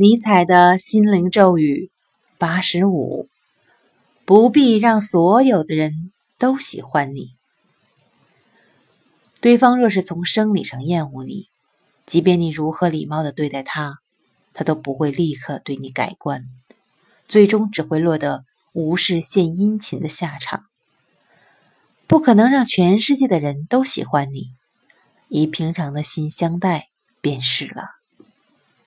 尼采的心灵咒语八十五：不必让所有的人都喜欢你。对方若是从生理上厌恶你，即便你如何礼貌的对待他，他都不会立刻对你改观，最终只会落得无事献殷勤的下场。不可能让全世界的人都喜欢你，以平常的心相待便是了。